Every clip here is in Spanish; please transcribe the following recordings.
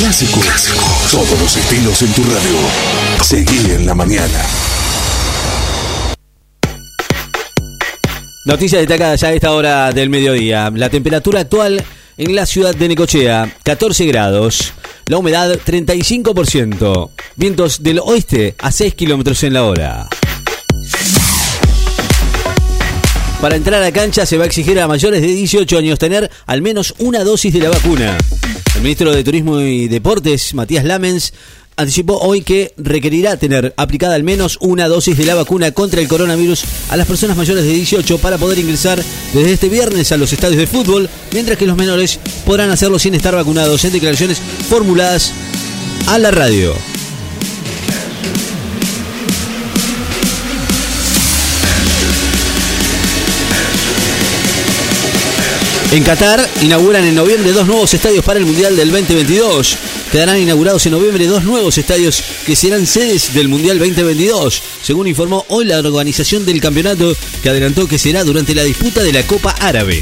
Clásico. Todos los estilos en tu radio. Seguí en la mañana. Noticias destacadas ya a esta hora del mediodía. La temperatura actual en la ciudad de Necochea, 14 grados. La humedad, 35%. Vientos del oeste a 6 kilómetros en la hora. Para entrar a cancha se va a exigir a mayores de 18 años tener al menos una dosis de la vacuna. El ministro de Turismo y Deportes, Matías Lamens, anticipó hoy que requerirá tener aplicada al menos una dosis de la vacuna contra el coronavirus a las personas mayores de 18 para poder ingresar desde este viernes a los estadios de fútbol, mientras que los menores podrán hacerlo sin estar vacunados en declaraciones formuladas a la radio. En Qatar inauguran en noviembre dos nuevos estadios para el Mundial del 2022. Quedarán inaugurados en noviembre dos nuevos estadios que serán sedes del Mundial 2022, según informó hoy la organización del campeonato que adelantó que será durante la disputa de la Copa Árabe.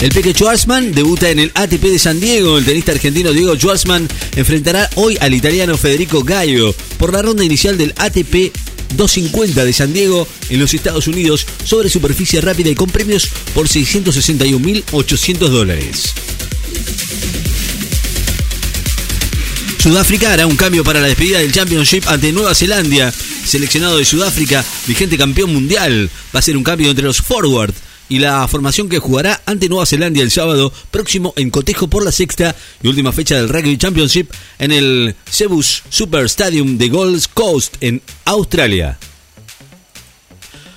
El Peque Schwarzman debuta en el ATP de San Diego. El tenista argentino Diego Schwarzman enfrentará hoy al italiano Federico Gallo por la ronda inicial del ATP 250 de San Diego en los Estados Unidos sobre superficie rápida y con premios por 661.800 dólares. Sudáfrica hará un cambio para la despedida del Championship ante Nueva Zelanda. Seleccionado de Sudáfrica, vigente campeón mundial. Va a ser un cambio entre los forward y la formación que jugará ante Nueva Zelanda el sábado próximo en cotejo por la sexta y última fecha del Rugby Championship en el Cebus Super Stadium de Gold Coast en Australia.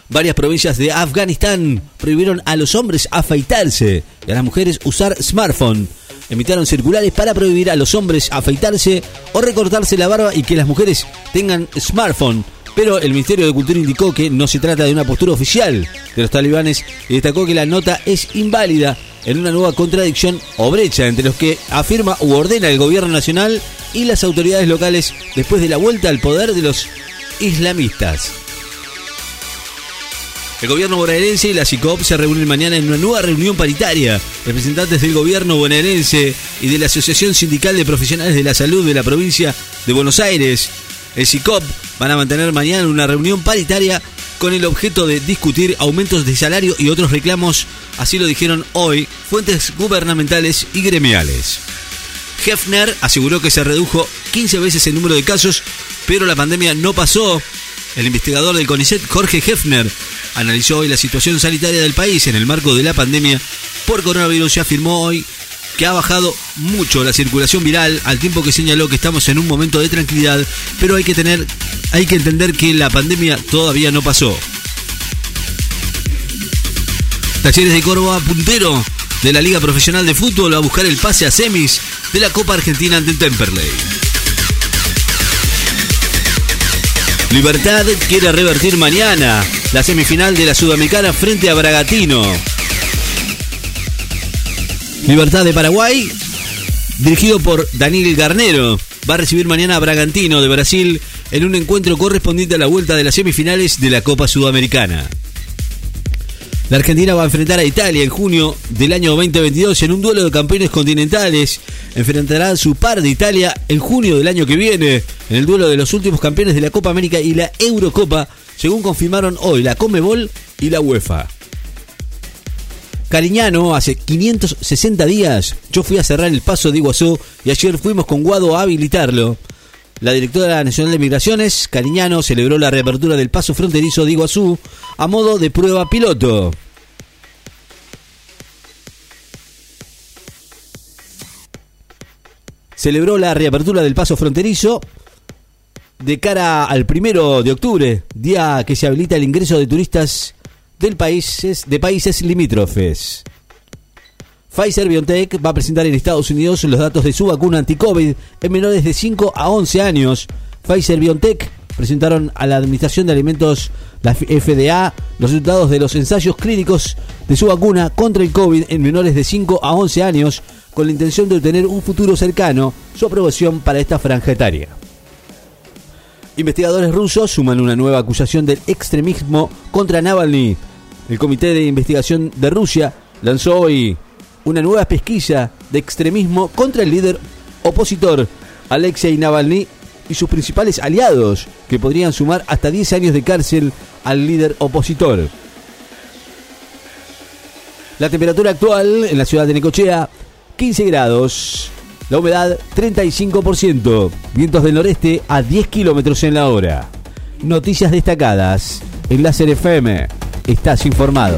Varias provincias de Afganistán prohibieron a los hombres afeitarse y a las mujeres usar smartphone. Emitaron circulares para prohibir a los hombres afeitarse o recortarse la barba y que las mujeres tengan smartphone pero el Ministerio de Cultura indicó que no se trata de una postura oficial de los talibanes y destacó que la nota es inválida en una nueva contradicción o brecha entre los que afirma u ordena el gobierno nacional y las autoridades locales después de la vuelta al poder de los islamistas. El gobierno bonaerense y la CICOP se reúnen mañana en una nueva reunión paritaria. Representantes del gobierno bonaerense y de la Asociación Sindical de Profesionales de la Salud de la provincia de Buenos Aires, el CICOP, van a mantener mañana una reunión paritaria con el objeto de discutir aumentos de salario y otros reclamos, así lo dijeron hoy fuentes gubernamentales y gremiales. Hefner aseguró que se redujo 15 veces el número de casos, pero la pandemia no pasó. El investigador del CONICET, Jorge Hefner, analizó hoy la situación sanitaria del país en el marco de la pandemia por coronavirus y afirmó hoy que ha bajado mucho la circulación viral al tiempo que señaló que estamos en un momento de tranquilidad, pero hay que tener hay que entender que la pandemia todavía no pasó. Talleres de Córdoba puntero de la Liga Profesional de Fútbol a buscar el pase a semis de la Copa Argentina ante el Temperley. Libertad quiere revertir mañana la semifinal de la Sudamericana frente a Bragatino. Libertad de Paraguay, dirigido por Daniel Garnero, va a recibir mañana a Bragantino de Brasil en un encuentro correspondiente a la vuelta de las semifinales de la Copa Sudamericana. La Argentina va a enfrentar a Italia en junio del año 2022 en un duelo de campeones continentales. Enfrentará a su par de Italia en junio del año que viene en el duelo de los últimos campeones de la Copa América y la Eurocopa, según confirmaron hoy la Comebol y la UEFA. Cariñano, hace 560 días yo fui a cerrar el paso de Iguazú y ayer fuimos con Guado a habilitarlo. La directora nacional de Migraciones, Cariñano, celebró la reapertura del paso fronterizo de Iguazú a modo de prueba piloto. Celebró la reapertura del paso fronterizo de cara al primero de octubre, día que se habilita el ingreso de turistas del países, de países limítrofes. Pfizer BioNTech va a presentar en Estados Unidos los datos de su vacuna anti-COVID en menores de 5 a 11 años. Pfizer BioNTech presentaron a la Administración de Alimentos, la FDA, los resultados de los ensayos clínicos de su vacuna contra el COVID en menores de 5 a 11 años, con la intención de obtener un futuro cercano su aprobación para esta franja etaria. Investigadores rusos suman una nueva acusación del extremismo contra Navalny. El Comité de Investigación de Rusia lanzó hoy una nueva pesquisa de extremismo contra el líder opositor Alexei Navalny y sus principales aliados, que podrían sumar hasta 10 años de cárcel al líder opositor. La temperatura actual en la ciudad de Necochea, 15 grados. La humedad, 35%. Vientos del noreste a 10 kilómetros en la hora. Noticias destacadas. En Láser FM. Estás informado.